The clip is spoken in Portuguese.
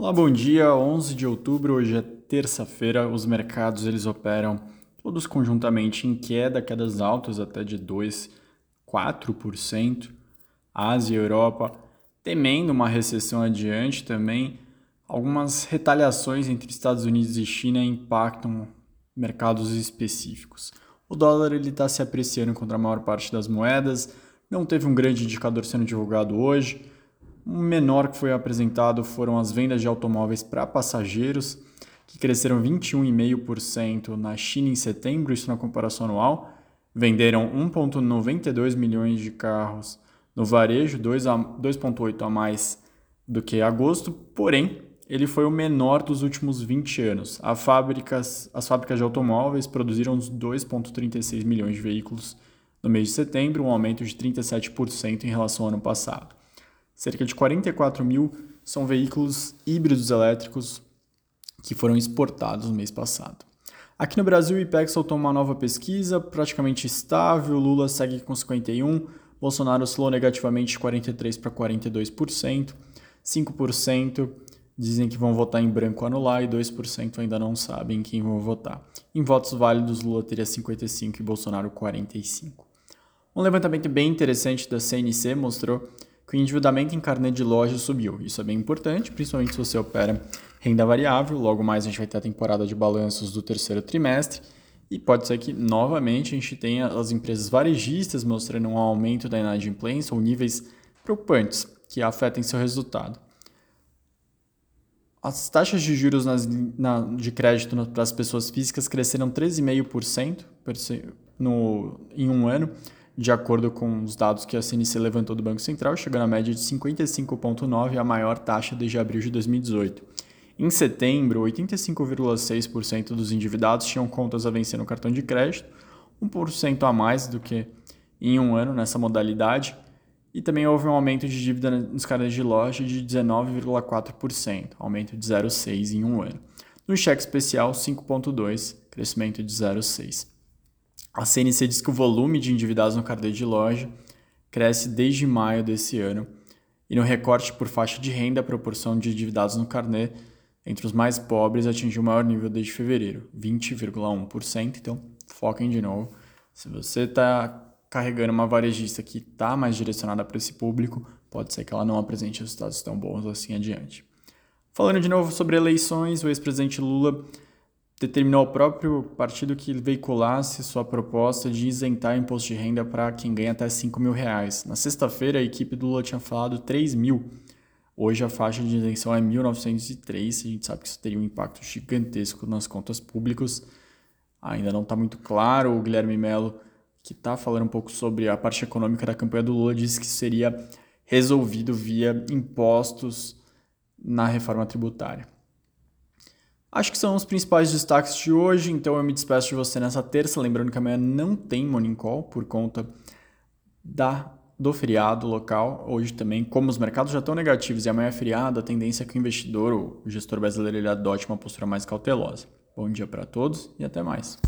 Olá, bom dia. 11 de outubro, hoje é terça-feira. Os mercados eles operam todos conjuntamente em queda, quedas altas até de 2, 4%. Ásia e Europa temendo uma recessão adiante também. Algumas retaliações entre Estados Unidos e China impactam mercados específicos. O dólar ele está se apreciando contra a maior parte das moedas. Não teve um grande indicador sendo divulgado hoje o menor que foi apresentado foram as vendas de automóveis para passageiros, que cresceram 21,5% na China em setembro, isso na comparação anual. Venderam 1,92 milhões de carros no varejo, 2,8 a mais do que agosto, porém, ele foi o menor dos últimos 20 anos. As fábricas, as fábricas de automóveis produziram 2,36 milhões de veículos no mês de setembro, um aumento de 37% em relação ao ano passado. Cerca de 44 mil são veículos híbridos elétricos que foram exportados no mês passado. Aqui no Brasil, o IPEX soltou uma nova pesquisa, praticamente estável, Lula segue com 51%, Bolsonaro oscilou negativamente de 43% para 42%, 5% dizem que vão votar em branco anular e 2% ainda não sabem quem vão votar. Em votos válidos, Lula teria 55% e Bolsonaro 45%. Um levantamento bem interessante da CNC mostrou que o endividamento em carnê de loja subiu. Isso é bem importante, principalmente se você opera renda variável. Logo mais a gente vai ter a temporada de balanços do terceiro trimestre. E pode ser que novamente a gente tenha as empresas varejistas mostrando um aumento da inadimplência ou níveis preocupantes que afetem seu resultado. As taxas de juros nas, na, de crédito para as pessoas físicas cresceram 13,5% no, em um ano, de acordo com os dados que a CNC levantou do Banco Central, chegando à média de 55,9%, a maior taxa desde abril de 2018. Em setembro, 85,6% dos endividados tinham contas a vencer no cartão de crédito, 1% a mais do que em um ano nessa modalidade, e também houve um aumento de dívida nos carnês de loja de 19,4%, aumento de 0,6% em um ano. No cheque especial, 5,2%, crescimento de 0,6%. A CNC diz que o volume de endividados no carnê de loja cresce desde maio desse ano. E no recorte por faixa de renda, a proporção de endividados no carnê entre os mais pobres atingiu o maior nível desde fevereiro, 20,1%. Então, foquem de novo. Se você está carregando uma varejista que está mais direcionada para esse público, pode ser que ela não apresente resultados tão bons assim adiante. Falando de novo sobre eleições, o ex-presidente Lula determinou ao próprio partido que veiculasse sua proposta de isentar imposto de renda para quem ganha até 5 mil reais. Na sexta-feira, a equipe do Lula tinha falado 3 mil. Hoje a faixa de isenção é 1.903. A gente sabe que isso teria um impacto gigantesco nas contas públicas. Ainda não está muito claro. O Guilherme Melo, que está falando um pouco sobre a parte econômica da campanha do Lula, disse que seria resolvido via impostos na reforma tributária. Acho que são os principais destaques de hoje, então eu me despeço de você nessa terça, lembrando que amanhã não tem Morning Call por conta da do feriado local. Hoje também, como os mercados já estão negativos e amanhã é feriado, a tendência é que o investidor, o gestor brasileiro, ele adote uma postura mais cautelosa. Bom dia para todos e até mais.